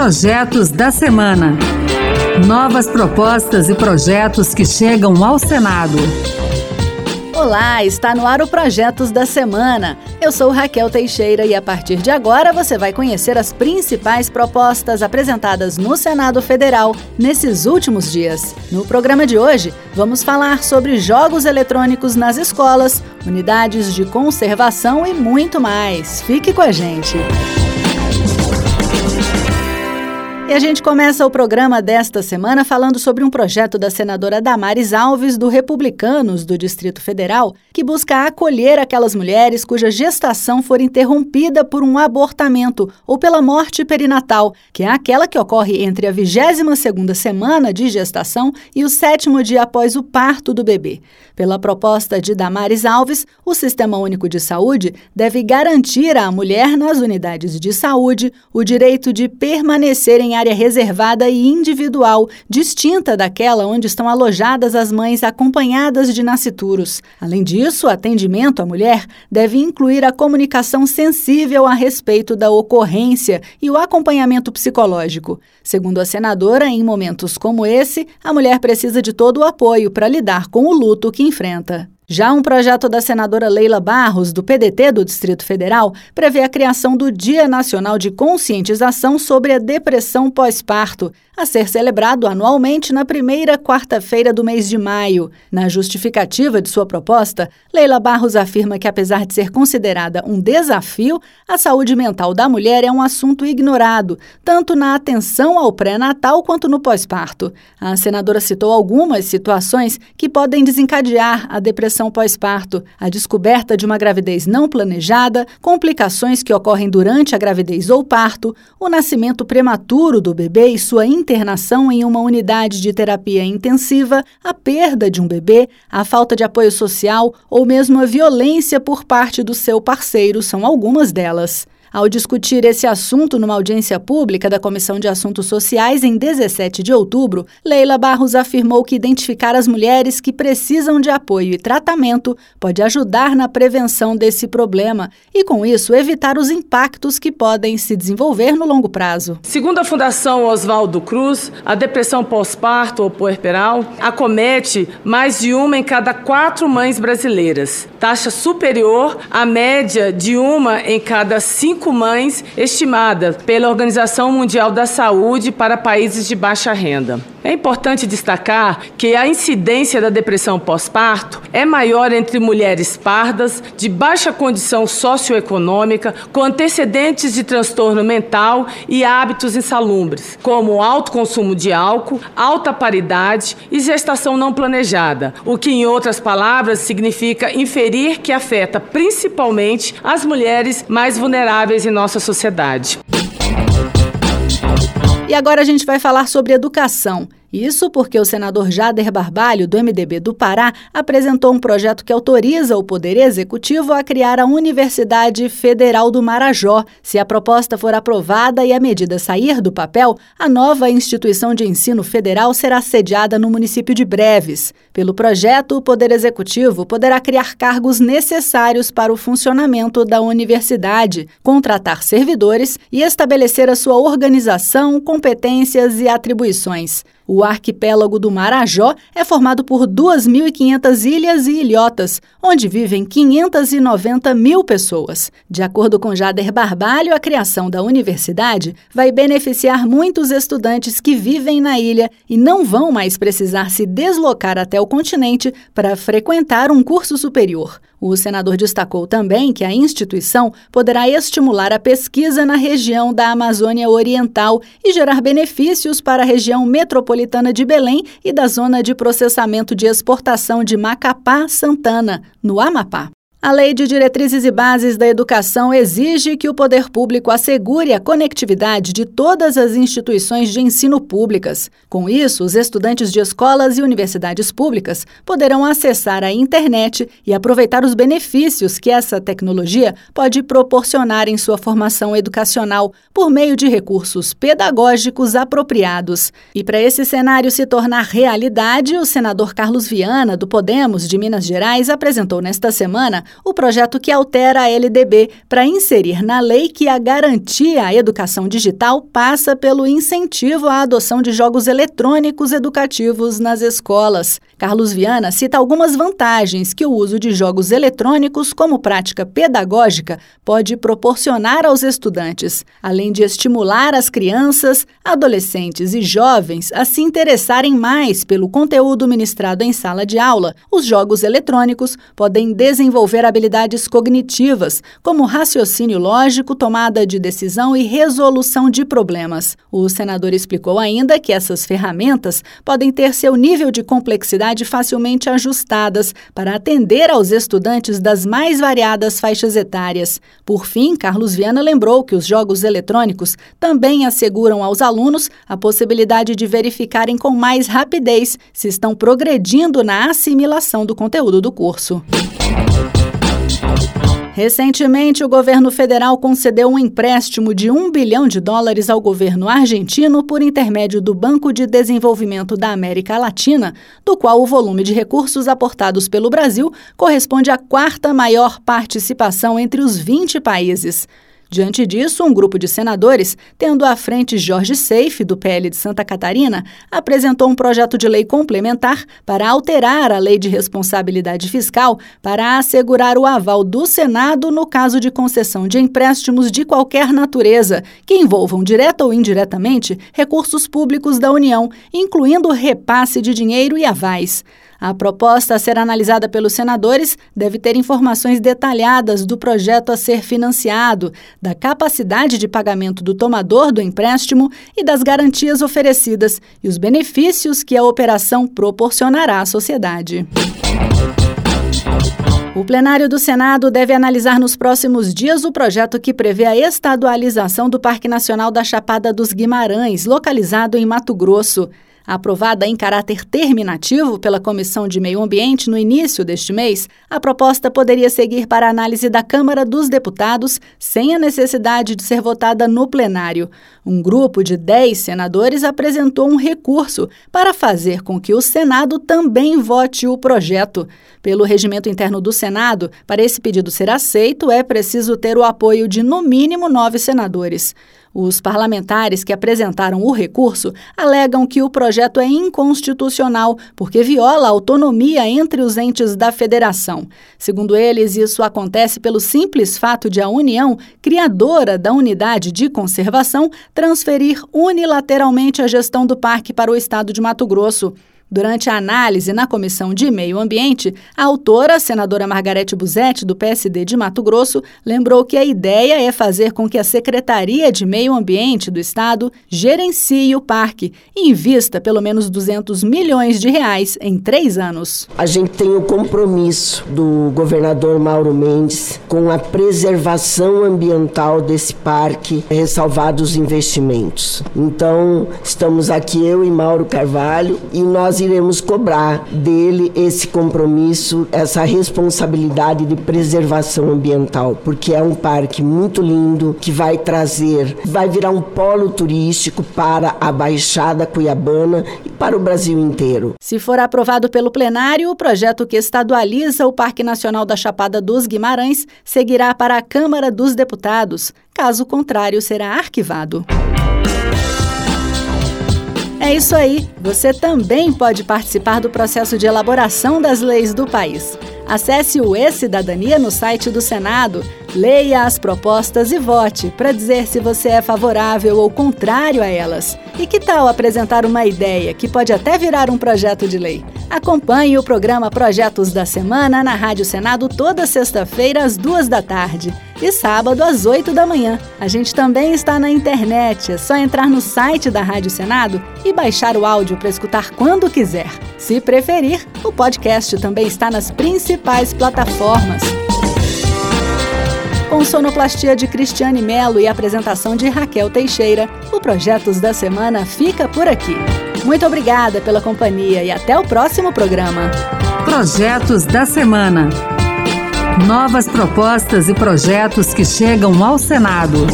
Projetos da Semana. Novas propostas e projetos que chegam ao Senado. Olá, está no ar o Projetos da Semana. Eu sou Raquel Teixeira e a partir de agora você vai conhecer as principais propostas apresentadas no Senado Federal nesses últimos dias. No programa de hoje, vamos falar sobre jogos eletrônicos nas escolas, unidades de conservação e muito mais. Fique com a gente. E a gente começa o programa desta semana falando sobre um projeto da senadora Damares Alves, do Republicanos do Distrito Federal, que busca acolher aquelas mulheres cuja gestação for interrompida por um abortamento ou pela morte perinatal, que é aquela que ocorre entre a 22ª semana de gestação e o sétimo dia após o parto do bebê. Pela proposta de Damares Alves, o Sistema Único de Saúde deve garantir à mulher nas unidades de saúde o direito de permanecer em área reservada e individual, distinta daquela onde estão alojadas as mães acompanhadas de nascituros. Além disso, o atendimento à mulher deve incluir a comunicação sensível a respeito da ocorrência e o acompanhamento psicológico. Segundo a senadora, em momentos como esse, a mulher precisa de todo o apoio para lidar com o luto que enfrenta. Já um projeto da senadora Leila Barros, do PDT do Distrito Federal, prevê a criação do Dia Nacional de Conscientização sobre a Depressão Pós-Parto, a ser celebrado anualmente na primeira quarta-feira do mês de maio. Na justificativa de sua proposta, Leila Barros afirma que, apesar de ser considerada um desafio, a saúde mental da mulher é um assunto ignorado, tanto na atenção ao pré-natal quanto no pós-parto. A senadora citou algumas situações que podem desencadear a depressão pós-parto, a descoberta de uma gravidez não planejada, complicações que ocorrem durante a gravidez ou parto, o nascimento prematuro do bebê e sua internação em uma unidade de terapia intensiva, a perda de um bebê, a falta de apoio social ou mesmo a violência por parte do seu parceiro são algumas delas. Ao discutir esse assunto numa audiência pública da Comissão de Assuntos Sociais em 17 de outubro, Leila Barros afirmou que identificar as mulheres que precisam de apoio e tratamento pode ajudar na prevenção desse problema e, com isso, evitar os impactos que podem se desenvolver no longo prazo. Segundo a Fundação Oswaldo Cruz, a depressão pós-parto ou puerperal acomete mais de uma em cada quatro mães brasileiras, taxa superior à média de uma em cada cinco cinco mães estimada pela Organização Mundial da Saúde para países de baixa renda. É importante destacar que a incidência da depressão pós-parto é maior entre mulheres pardas, de baixa condição socioeconômica, com antecedentes de transtorno mental e hábitos insalubres, como alto consumo de álcool, alta paridade e gestação não planejada, o que, em outras palavras, significa inferir que afeta principalmente as mulheres mais vulneráveis em nossa sociedade. E agora a gente vai falar sobre educação. Isso porque o senador Jader Barbalho, do MDB do Pará, apresentou um projeto que autoriza o Poder Executivo a criar a Universidade Federal do Marajó. Se a proposta for aprovada e a medida sair do papel, a nova instituição de ensino federal será sediada no município de Breves. Pelo projeto, o Poder Executivo poderá criar cargos necessários para o funcionamento da universidade, contratar servidores e estabelecer a sua organização, competências e atribuições. O arquipélago do Marajó é formado por 2.500 ilhas e ilhotas, onde vivem 590 mil pessoas. De acordo com Jader Barbalho, a criação da universidade vai beneficiar muitos estudantes que vivem na ilha e não vão mais precisar se deslocar até o continente para frequentar um curso superior. O senador destacou também que a instituição poderá estimular a pesquisa na região da Amazônia Oriental e gerar benefícios para a região metropolitana de Belém e da zona de processamento de exportação de Macapá Santana, no Amapá. A Lei de Diretrizes e Bases da Educação exige que o poder público assegure a conectividade de todas as instituições de ensino públicas. Com isso, os estudantes de escolas e universidades públicas poderão acessar a internet e aproveitar os benefícios que essa tecnologia pode proporcionar em sua formação educacional por meio de recursos pedagógicos apropriados. E para esse cenário se tornar realidade, o senador Carlos Viana, do Podemos de Minas Gerais, apresentou nesta semana o projeto que altera a LDB para inserir na lei que a garantia à educação digital passa pelo incentivo à adoção de jogos eletrônicos educativos nas escolas. Carlos Viana cita algumas vantagens que o uso de jogos eletrônicos como prática pedagógica pode proporcionar aos estudantes, além de estimular as crianças, adolescentes e jovens a se interessarem mais pelo conteúdo ministrado em sala de aula. Os jogos eletrônicos podem desenvolver habilidades cognitivas, como raciocínio lógico, tomada de decisão e resolução de problemas. O senador explicou ainda que essas ferramentas podem ter seu nível de complexidade facilmente ajustadas para atender aos estudantes das mais variadas faixas etárias. Por fim, Carlos Viana lembrou que os jogos eletrônicos também asseguram aos alunos a possibilidade de verificarem com mais rapidez se estão progredindo na assimilação do conteúdo do curso. Recentemente, o governo federal concedeu um empréstimo de um bilhão de dólares ao governo argentino por intermédio do Banco de Desenvolvimento da América Latina, do qual o volume de recursos aportados pelo Brasil corresponde à quarta maior participação entre os 20 países. Diante disso, um grupo de senadores, tendo à frente Jorge Seife, do PL de Santa Catarina, apresentou um projeto de lei complementar para alterar a Lei de Responsabilidade Fiscal para assegurar o aval do Senado no caso de concessão de empréstimos de qualquer natureza que envolvam direta ou indiretamente recursos públicos da União, incluindo repasse de dinheiro e avais. A proposta a ser analisada pelos senadores deve ter informações detalhadas do projeto a ser financiado, da capacidade de pagamento do tomador do empréstimo e das garantias oferecidas e os benefícios que a operação proporcionará à sociedade. O plenário do Senado deve analisar nos próximos dias o projeto que prevê a estadualização do Parque Nacional da Chapada dos Guimarães, localizado em Mato Grosso. Aprovada em caráter terminativo pela Comissão de Meio Ambiente no início deste mês, a proposta poderia seguir para análise da Câmara dos Deputados sem a necessidade de ser votada no plenário. Um grupo de 10 senadores apresentou um recurso para fazer com que o Senado também vote o projeto. Pelo regimento interno do Senado, para esse pedido ser aceito, é preciso ter o apoio de no mínimo nove senadores. Os parlamentares que apresentaram o recurso alegam que o projeto é inconstitucional porque viola a autonomia entre os entes da federação. Segundo eles, isso acontece pelo simples fato de a União, criadora da unidade de conservação, transferir unilateralmente a gestão do parque para o estado de Mato Grosso. Durante a análise na Comissão de Meio Ambiente, a autora, senadora Margarete Buzetti, do PSD de Mato Grosso, lembrou que a ideia é fazer com que a Secretaria de Meio Ambiente do Estado gerencie o parque e invista pelo menos 200 milhões de reais em três anos. A gente tem o compromisso do governador Mauro Mendes com a preservação ambiental desse parque, ressalvados os investimentos. Então, estamos aqui eu e Mauro Carvalho e iremos cobrar dele esse compromisso, essa responsabilidade de preservação ambiental, porque é um parque muito lindo que vai trazer, vai virar um polo turístico para a Baixada Cuiabana e para o Brasil inteiro. Se for aprovado pelo plenário, o projeto que estadualiza o Parque Nacional da Chapada dos Guimarães seguirá para a Câmara dos Deputados. Caso contrário, será arquivado. É isso aí. Você também pode participar do processo de elaboração das leis do país. Acesse o E-Cidadania no site do Senado, leia as propostas e vote para dizer se você é favorável ou contrário a elas. E que tal apresentar uma ideia que pode até virar um projeto de lei? Acompanhe o programa Projetos da Semana na Rádio Senado toda sexta-feira às duas da tarde e sábado às 8 da manhã. A gente também está na internet, é só entrar no site da Rádio Senado e baixar o áudio para escutar quando quiser. Se preferir, o podcast também está nas principais plataformas. Com sonoplastia de Cristiane Melo e apresentação de Raquel Teixeira, o Projetos da Semana fica por aqui. Muito obrigada pela companhia e até o próximo programa. Projetos da Semana. Novas propostas e projetos que chegam ao Senado.